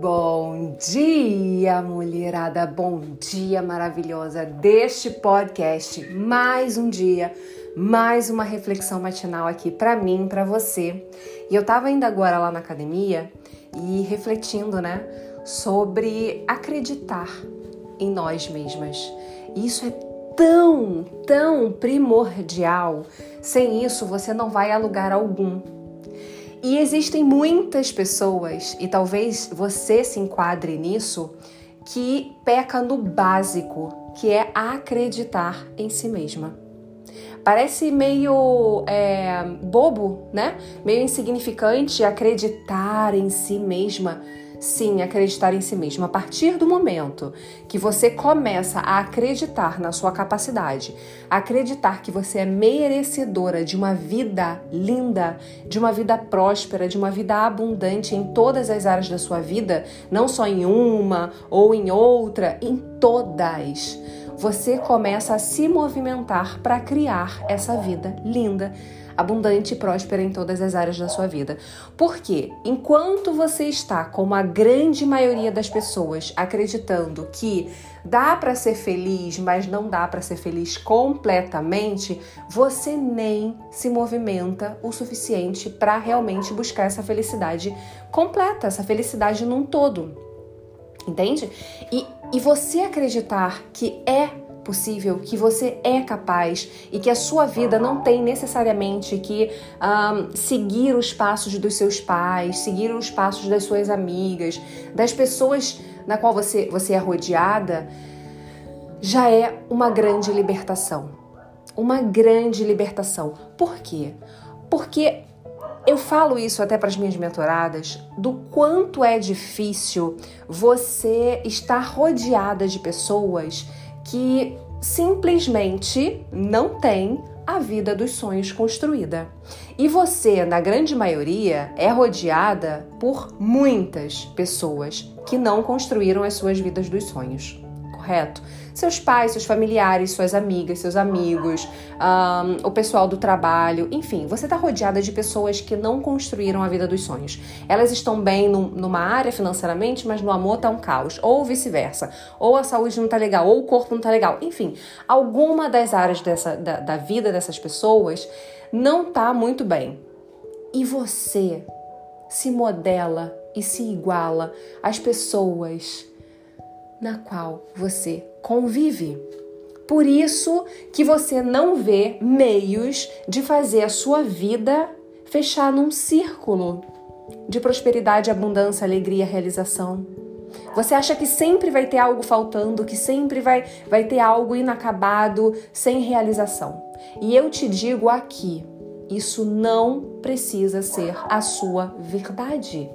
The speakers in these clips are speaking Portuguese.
Bom dia, mulherada! Bom dia maravilhosa deste podcast. Mais um dia, mais uma reflexão matinal aqui para mim, para você. E eu tava indo agora lá na academia e refletindo, né, sobre acreditar em nós mesmas. Isso é tão, tão primordial. Sem isso, você não vai a lugar algum. E existem muitas pessoas, e talvez você se enquadre nisso, que peca no básico, que é acreditar em si mesma. Parece meio é, bobo, né? Meio insignificante acreditar em si mesma. Sim, acreditar em si mesmo. A partir do momento que você começa a acreditar na sua capacidade, acreditar que você é merecedora de uma vida linda, de uma vida próspera, de uma vida abundante em todas as áreas da sua vida, não só em uma ou em outra, em todas, você começa a se movimentar para criar essa vida linda abundante e próspera em todas as áreas da sua vida. Porque enquanto você está, como a grande maioria das pessoas, acreditando que dá para ser feliz, mas não dá para ser feliz completamente, você nem se movimenta o suficiente para realmente buscar essa felicidade completa, essa felicidade num todo. Entende? E, e você acreditar que é possível, que você é capaz e que a sua vida não tem necessariamente que um, seguir os passos dos seus pais, seguir os passos das suas amigas, das pessoas na qual você, você é rodeada, já é uma grande libertação. Uma grande libertação. Por quê? Porque eu falo isso até para as minhas mentoradas do quanto é difícil você estar rodeada de pessoas que simplesmente não tem a vida dos sonhos construída. E você, na grande maioria, é rodeada por muitas pessoas que não construíram as suas vidas dos sonhos correto? Seus pais, seus familiares, suas amigas, seus amigos, um, o pessoal do trabalho, enfim, você está rodeada de pessoas que não construíram a vida dos sonhos. Elas estão bem num, numa área financeiramente, mas no amor tá um caos, ou vice-versa. Ou a saúde não tá legal, ou o corpo não tá legal. Enfim, alguma das áreas dessa, da, da vida dessas pessoas não tá muito bem. E você se modela e se iguala às pessoas na qual você convive. Por isso que você não vê meios de fazer a sua vida fechar num círculo de prosperidade, abundância, alegria, realização. Você acha que sempre vai ter algo faltando, que sempre vai, vai ter algo inacabado, sem realização. E eu te digo aqui, isso não precisa ser a sua verdade.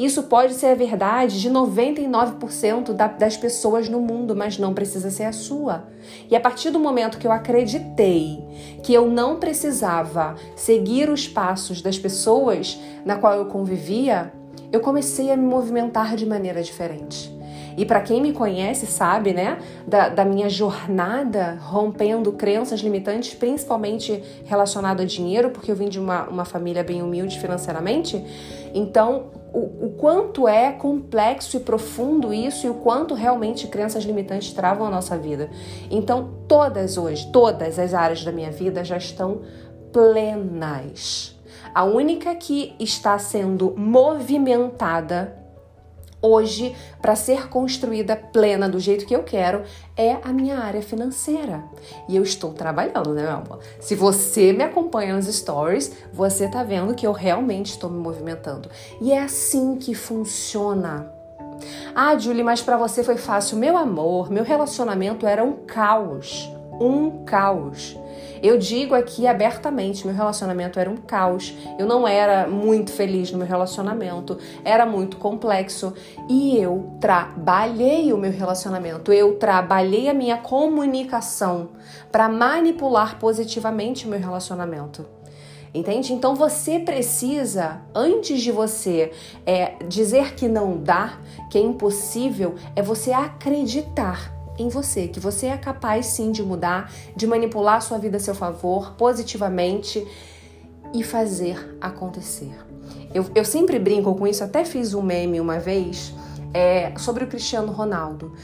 Isso pode ser a verdade de 99% das pessoas no mundo, mas não precisa ser a sua. E a partir do momento que eu acreditei que eu não precisava seguir os passos das pessoas na qual eu convivia, eu comecei a me movimentar de maneira diferente. E para quem me conhece sabe, né, da, da, minha jornada rompendo crenças limitantes, principalmente relacionado a dinheiro, porque eu vim de uma, uma família bem humilde financeiramente. Então, o, o quanto é complexo e profundo isso e o quanto realmente crenças limitantes travam a nossa vida. Então, todas hoje, todas as áreas da minha vida já estão plenas. A única que está sendo movimentada hoje para ser construída plena do jeito que eu quero é a minha área financeira. E eu estou trabalhando, né, meu amor? Se você me acompanha nos stories, você tá vendo que eu realmente estou me movimentando. E é assim que funciona. Ah, Julie, mas para você foi fácil. Meu amor, meu relacionamento era um caos. Um caos. Eu digo aqui abertamente, meu relacionamento era um caos. Eu não era muito feliz no meu relacionamento, era muito complexo e eu trabalhei o meu relacionamento, eu trabalhei a minha comunicação para manipular positivamente o meu relacionamento. Entende? Então você precisa, antes de você é, dizer que não dá, que é impossível, é você acreditar em você, que você é capaz sim de mudar, de manipular sua vida a seu favor, positivamente e fazer acontecer. Eu, eu sempre brinco com isso, até fiz um meme uma vez é, sobre o Cristiano Ronaldo.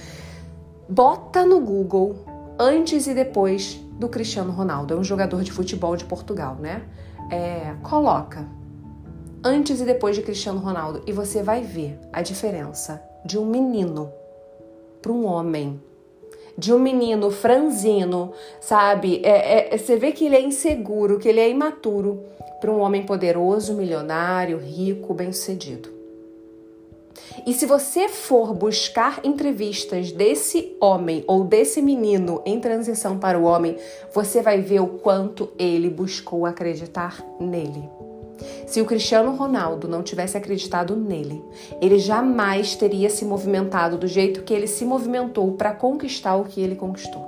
Bota no Google antes e depois do Cristiano Ronaldo. É um jogador de futebol de Portugal, né? É, coloca antes e depois de Cristiano Ronaldo e você vai ver a diferença de um menino para um homem. De um menino franzino, sabe? É, é, você vê que ele é inseguro, que ele é imaturo, para um homem poderoso, milionário, rico, bem-sucedido. E se você for buscar entrevistas desse homem ou desse menino em transição para o homem, você vai ver o quanto ele buscou acreditar nele. Se o Cristiano Ronaldo não tivesse acreditado nele, ele jamais teria se movimentado do jeito que ele se movimentou para conquistar o que ele conquistou.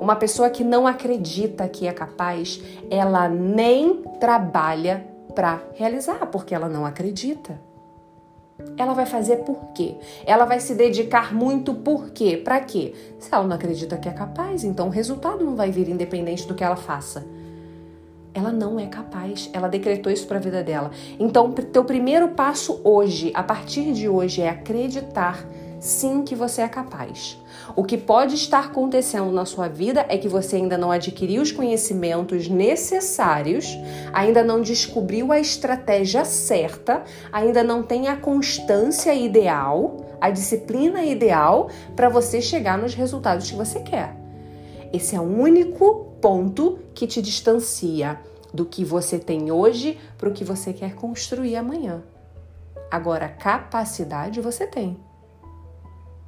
Uma pessoa que não acredita que é capaz, ela nem trabalha para realizar, porque ela não acredita. Ela vai fazer por quê? Ela vai se dedicar muito por quê? Para quê? Se ela não acredita que é capaz, então o resultado não vai vir independente do que ela faça. Ela não é capaz, ela decretou isso para a vida dela. Então, teu primeiro passo hoje, a partir de hoje, é acreditar sim que você é capaz. O que pode estar acontecendo na sua vida é que você ainda não adquiriu os conhecimentos necessários, ainda não descobriu a estratégia certa, ainda não tem a constância ideal, a disciplina ideal para você chegar nos resultados que você quer. Esse é o único ponto que te distancia do que você tem hoje para o que você quer construir amanhã. Agora, capacidade você tem.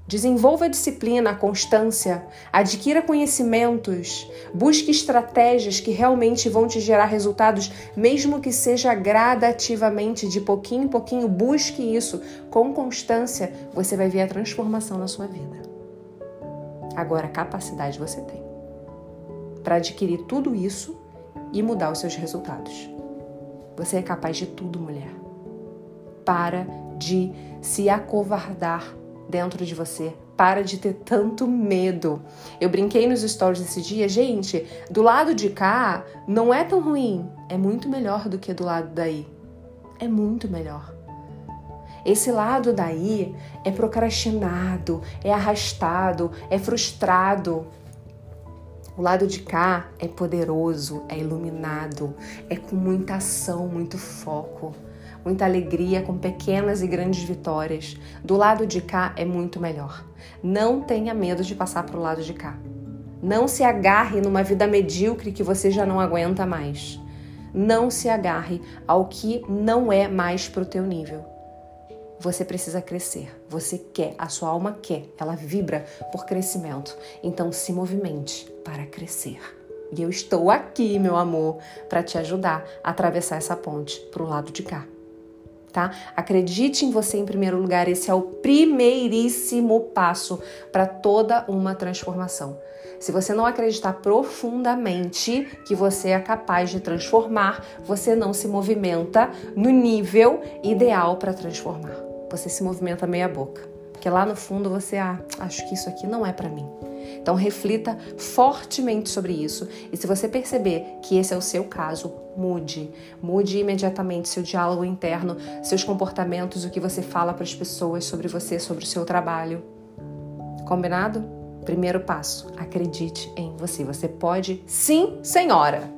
Desenvolva a disciplina, a constância, adquira conhecimentos, busque estratégias que realmente vão te gerar resultados, mesmo que seja gradativamente, de pouquinho em pouquinho, busque isso com constância, você vai ver a transformação na sua vida. Agora, capacidade você tem para adquirir tudo isso e mudar os seus resultados. Você é capaz de tudo, mulher. Para de se acovardar dentro de você. Para de ter tanto medo. Eu brinquei nos stories esse dia, gente, do lado de cá não é tão ruim, é muito melhor do que do lado daí. É muito melhor. Esse lado daí é procrastinado, é arrastado, é frustrado. O lado de cá é poderoso, é iluminado, é com muita ação, muito foco muita alegria com pequenas e grandes vitórias. Do lado de cá é muito melhor. Não tenha medo de passar para o lado de cá. Não se agarre numa vida medíocre que você já não aguenta mais. Não se agarre ao que não é mais para o teu nível. Você precisa crescer, você quer, a sua alma quer, ela vibra por crescimento. Então se movimente para crescer. E eu estou aqui, meu amor, para te ajudar a atravessar essa ponte para o lado de cá tá? Acredite em você em primeiro lugar, esse é o primeiríssimo passo para toda uma transformação. Se você não acreditar profundamente que você é capaz de transformar, você não se movimenta no nível ideal para transformar. Você se movimenta meia boca. Porque lá no fundo você, ah, acho que isso aqui não é para mim. Então reflita fortemente sobre isso e se você perceber que esse é o seu caso, mude. Mude imediatamente seu diálogo interno, seus comportamentos, o que você fala para as pessoas sobre você, sobre o seu trabalho. Combinado? Primeiro passo, acredite em você. Você pode, sim, senhora.